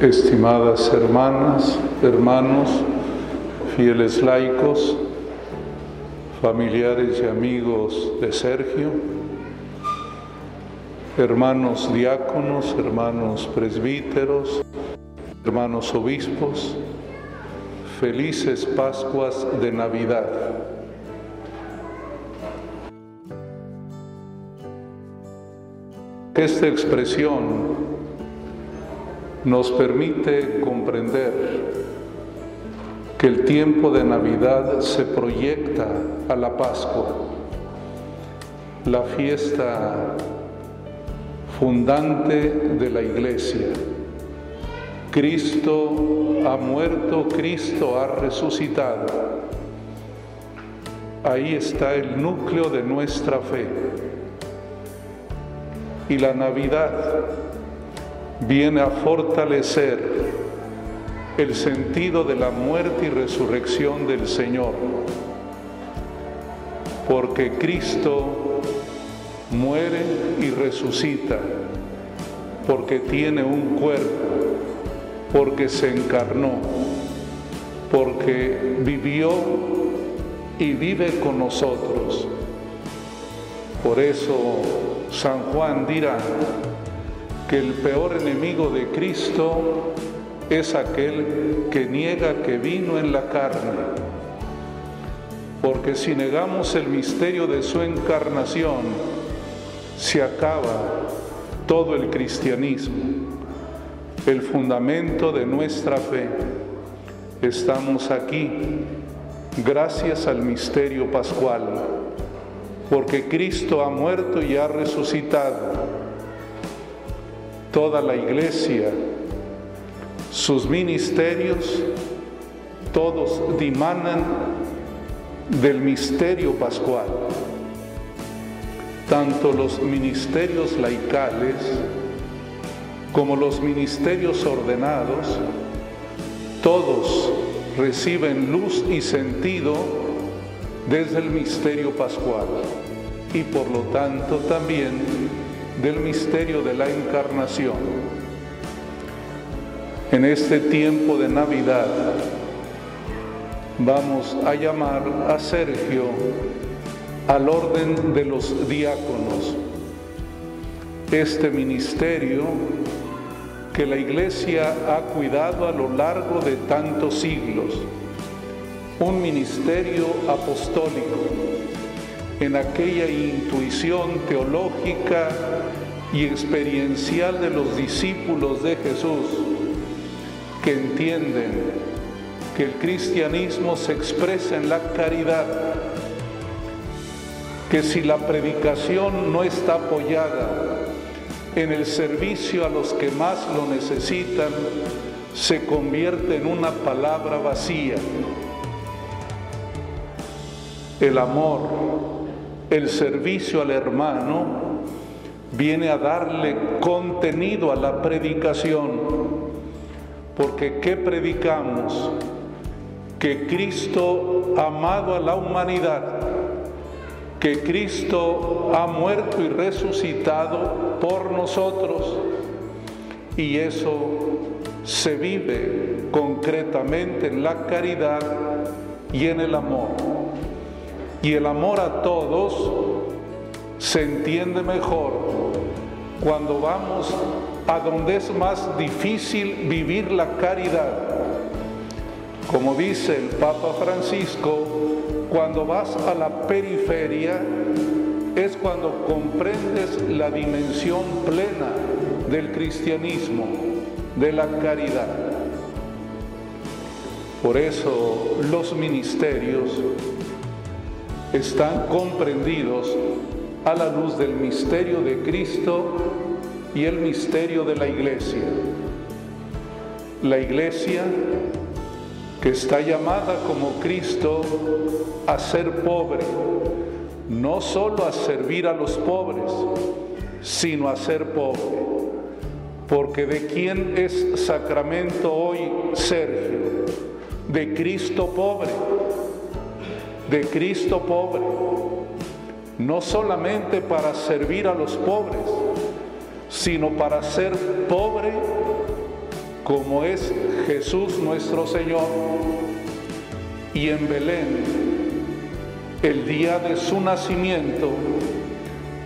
estimadas hermanas, hermanos, fieles laicos, familiares y amigos de Sergio, hermanos diáconos, hermanos presbíteros, hermanos obispos, felices Pascuas de Navidad. Esta expresión nos permite comprender que el tiempo de Navidad se proyecta a la Pascua, la fiesta fundante de la Iglesia. Cristo ha muerto, Cristo ha resucitado. Ahí está el núcleo de nuestra fe. Y la Navidad viene a fortalecer el sentido de la muerte y resurrección del Señor, porque Cristo muere y resucita, porque tiene un cuerpo, porque se encarnó, porque vivió y vive con nosotros. Por eso San Juan dirá, que el peor enemigo de Cristo es aquel que niega que vino en la carne. Porque si negamos el misterio de su encarnación, se acaba todo el cristianismo, el fundamento de nuestra fe. Estamos aquí gracias al misterio pascual, porque Cristo ha muerto y ha resucitado toda la iglesia, sus ministerios, todos dimanan del misterio pascual. Tanto los ministerios laicales como los ministerios ordenados, todos reciben luz y sentido desde el misterio pascual y por lo tanto también del misterio de la encarnación. En este tiempo de Navidad vamos a llamar a Sergio al orden de los diáconos. Este ministerio que la Iglesia ha cuidado a lo largo de tantos siglos. Un ministerio apostólico en aquella intuición teológica y experiencial de los discípulos de Jesús que entienden que el cristianismo se expresa en la caridad, que si la predicación no está apoyada en el servicio a los que más lo necesitan, se convierte en una palabra vacía. El amor, el servicio al hermano, viene a darle contenido a la predicación. Porque ¿qué predicamos? Que Cristo ha amado a la humanidad, que Cristo ha muerto y resucitado por nosotros. Y eso se vive concretamente en la caridad y en el amor. Y el amor a todos se entiende mejor cuando vamos a donde es más difícil vivir la caridad. Como dice el Papa Francisco, cuando vas a la periferia es cuando comprendes la dimensión plena del cristianismo, de la caridad. Por eso los ministerios están comprendidos a la luz del misterio de Cristo y el misterio de la iglesia. La iglesia que está llamada como Cristo a ser pobre, no solo a servir a los pobres, sino a ser pobre. Porque de quién es sacramento hoy Sergio? De Cristo pobre, de Cristo pobre no solamente para servir a los pobres, sino para ser pobre como es Jesús nuestro Señor. Y en Belén, el día de su nacimiento,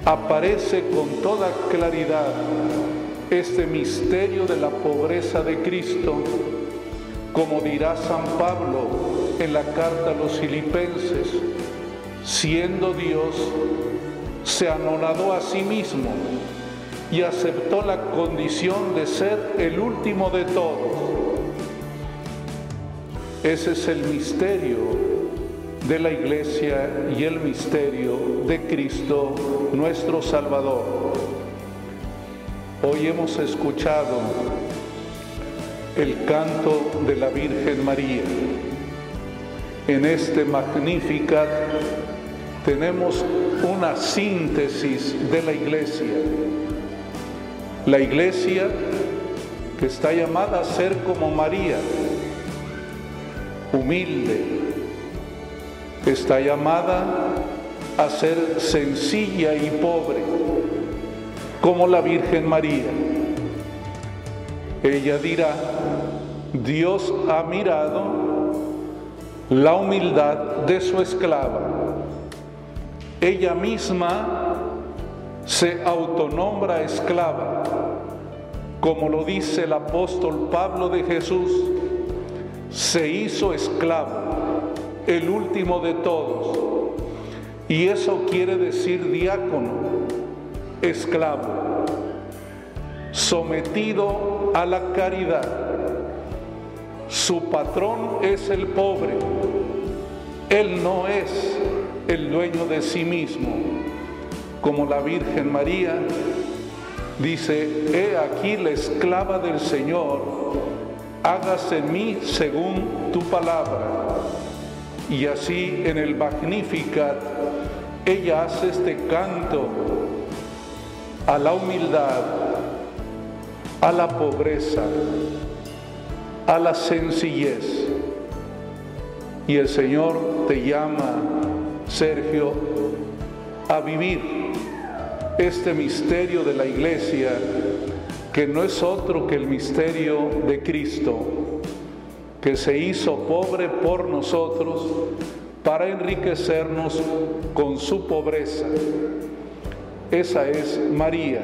aparece con toda claridad este misterio de la pobreza de Cristo, como dirá San Pablo en la carta a los filipenses, siendo Dios, se anonadó a sí mismo y aceptó la condición de ser el último de todos. Ese es el misterio de la iglesia y el misterio de Cristo nuestro Salvador. Hoy hemos escuchado el canto de la Virgen María. En este Magnificat tenemos una síntesis de la iglesia. La iglesia que está llamada a ser como María, humilde, está llamada a ser sencilla y pobre, como la Virgen María. Ella dirá, Dios ha mirado la humildad de su esclava ella misma se autonombra esclava, como lo dice el apóstol Pablo de Jesús, se hizo esclavo, el último de todos. Y eso quiere decir diácono, esclavo, sometido a la caridad. Su patrón es el pobre, él no es el dueño de sí mismo, como la Virgen María dice, he aquí la esclava del Señor, hágase en mí según tu palabra. Y así en el Magnificat, ella hace este canto a la humildad, a la pobreza, a la sencillez. Y el Señor te llama Sergio, a vivir este misterio de la iglesia, que no es otro que el misterio de Cristo, que se hizo pobre por nosotros para enriquecernos con su pobreza. Esa es María,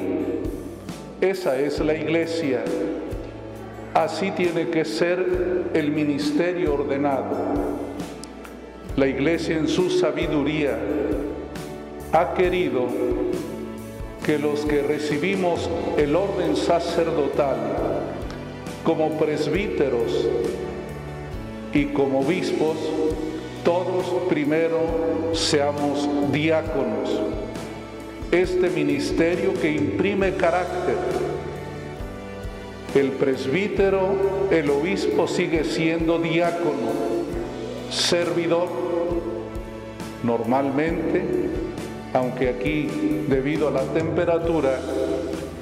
esa es la iglesia. Así tiene que ser el ministerio ordenado la iglesia en su sabiduría ha querido que los que recibimos el orden sacerdotal como presbíteros y como obispos, todos primero seamos diáconos. Este ministerio que imprime carácter. El presbítero, el obispo sigue siendo diácono servidor. Normalmente, aunque aquí debido a la temperatura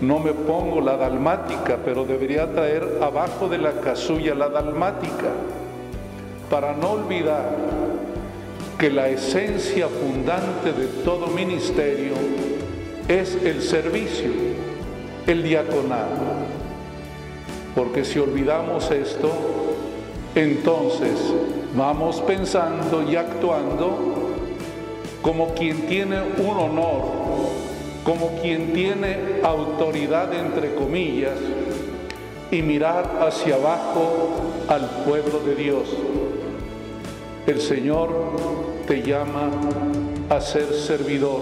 no me pongo la dalmática, pero debería traer abajo de la casulla la dalmática para no olvidar que la esencia fundante de todo ministerio es el servicio, el diaconado. Porque si olvidamos esto, entonces vamos pensando y actuando como quien tiene un honor, como quien tiene autoridad entre comillas, y mirar hacia abajo al pueblo de Dios. El Señor te llama a ser servidor,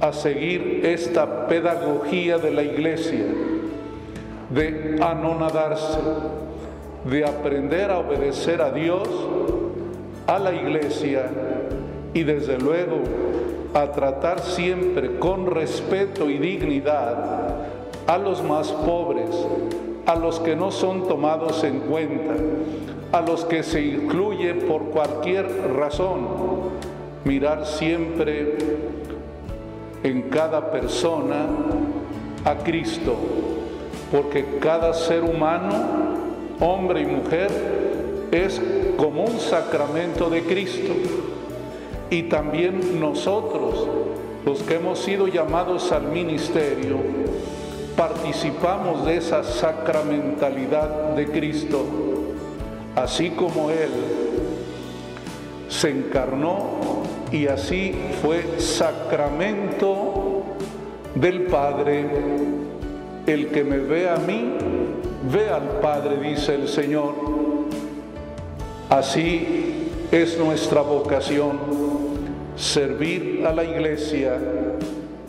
a seguir esta pedagogía de la iglesia, de anonadarse de aprender a obedecer a Dios, a la iglesia y desde luego a tratar siempre con respeto y dignidad a los más pobres, a los que no son tomados en cuenta, a los que se incluyen por cualquier razón, mirar siempre en cada persona a Cristo, porque cada ser humano hombre y mujer, es como un sacramento de Cristo. Y también nosotros, los que hemos sido llamados al ministerio, participamos de esa sacramentalidad de Cristo, así como Él se encarnó y así fue sacramento del Padre. El que me ve a mí, ve al Padre, dice el Señor. Así es nuestra vocación, servir a la iglesia,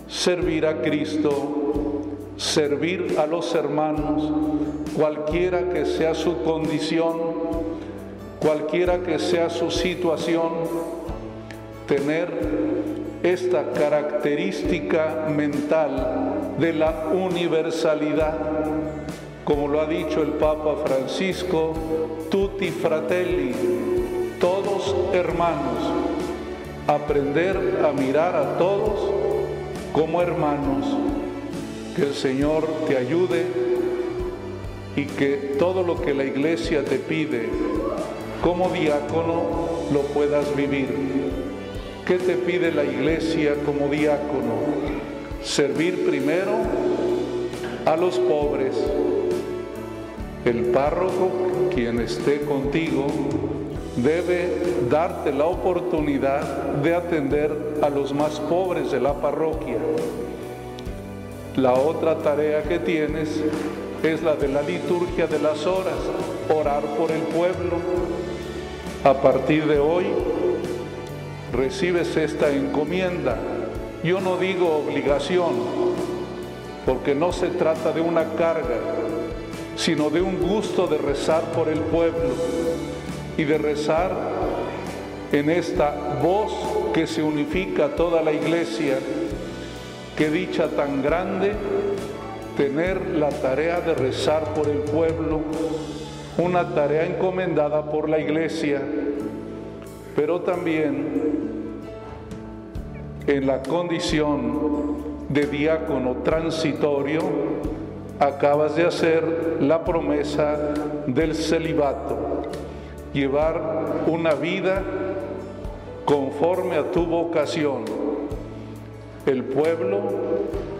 servir a Cristo, servir a los hermanos, cualquiera que sea su condición, cualquiera que sea su situación, tener esta característica mental de la universalidad, como lo ha dicho el Papa Francisco, tutti fratelli, todos hermanos, aprender a mirar a todos como hermanos, que el Señor te ayude y que todo lo que la iglesia te pide como diácono lo puedas vivir. ¿Qué te pide la iglesia como diácono? Servir primero a los pobres. El párroco, quien esté contigo, debe darte la oportunidad de atender a los más pobres de la parroquia. La otra tarea que tienes es la de la liturgia de las horas, orar por el pueblo. A partir de hoy recibes esta encomienda. Yo no digo obligación, porque no se trata de una carga, sino de un gusto de rezar por el pueblo y de rezar en esta voz que se unifica a toda la iglesia. Qué dicha tan grande tener la tarea de rezar por el pueblo, una tarea encomendada por la iglesia pero también en la condición de diácono transitorio, acabas de hacer la promesa del celibato, llevar una vida conforme a tu vocación. El pueblo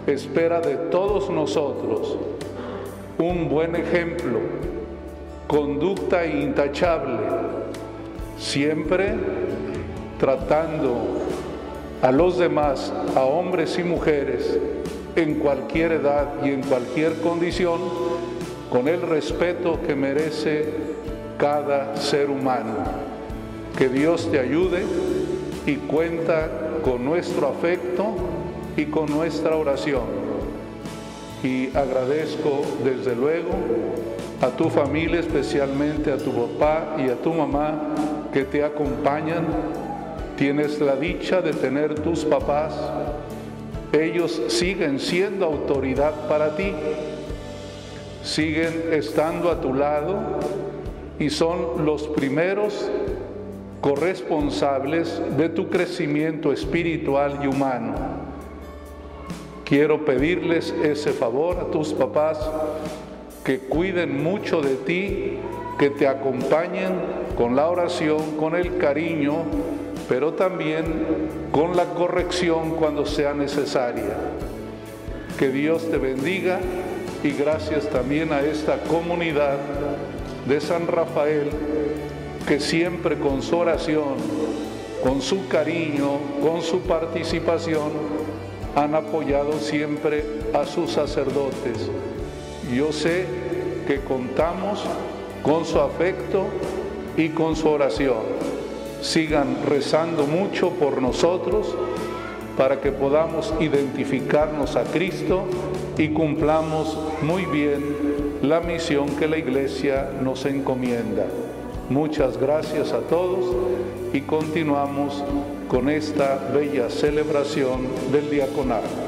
espera de todos nosotros un buen ejemplo, conducta intachable siempre tratando a los demás, a hombres y mujeres, en cualquier edad y en cualquier condición, con el respeto que merece cada ser humano. Que Dios te ayude y cuenta con nuestro afecto y con nuestra oración. Y agradezco desde luego a tu familia, especialmente a tu papá y a tu mamá que te acompañan. Tienes la dicha de tener tus papás. Ellos siguen siendo autoridad para ti. Siguen estando a tu lado y son los primeros corresponsables de tu crecimiento espiritual y humano. Quiero pedirles ese favor a tus papás que cuiden mucho de ti, que te acompañen con la oración, con el cariño, pero también con la corrección cuando sea necesaria. Que Dios te bendiga y gracias también a esta comunidad de San Rafael que siempre con su oración, con su cariño, con su participación, han apoyado siempre a sus sacerdotes yo sé que contamos con su afecto y con su oración. Sigan rezando mucho por nosotros para que podamos identificarnos a Cristo y cumplamos muy bien la misión que la Iglesia nos encomienda. Muchas gracias a todos y continuamos con esta bella celebración del diaconado.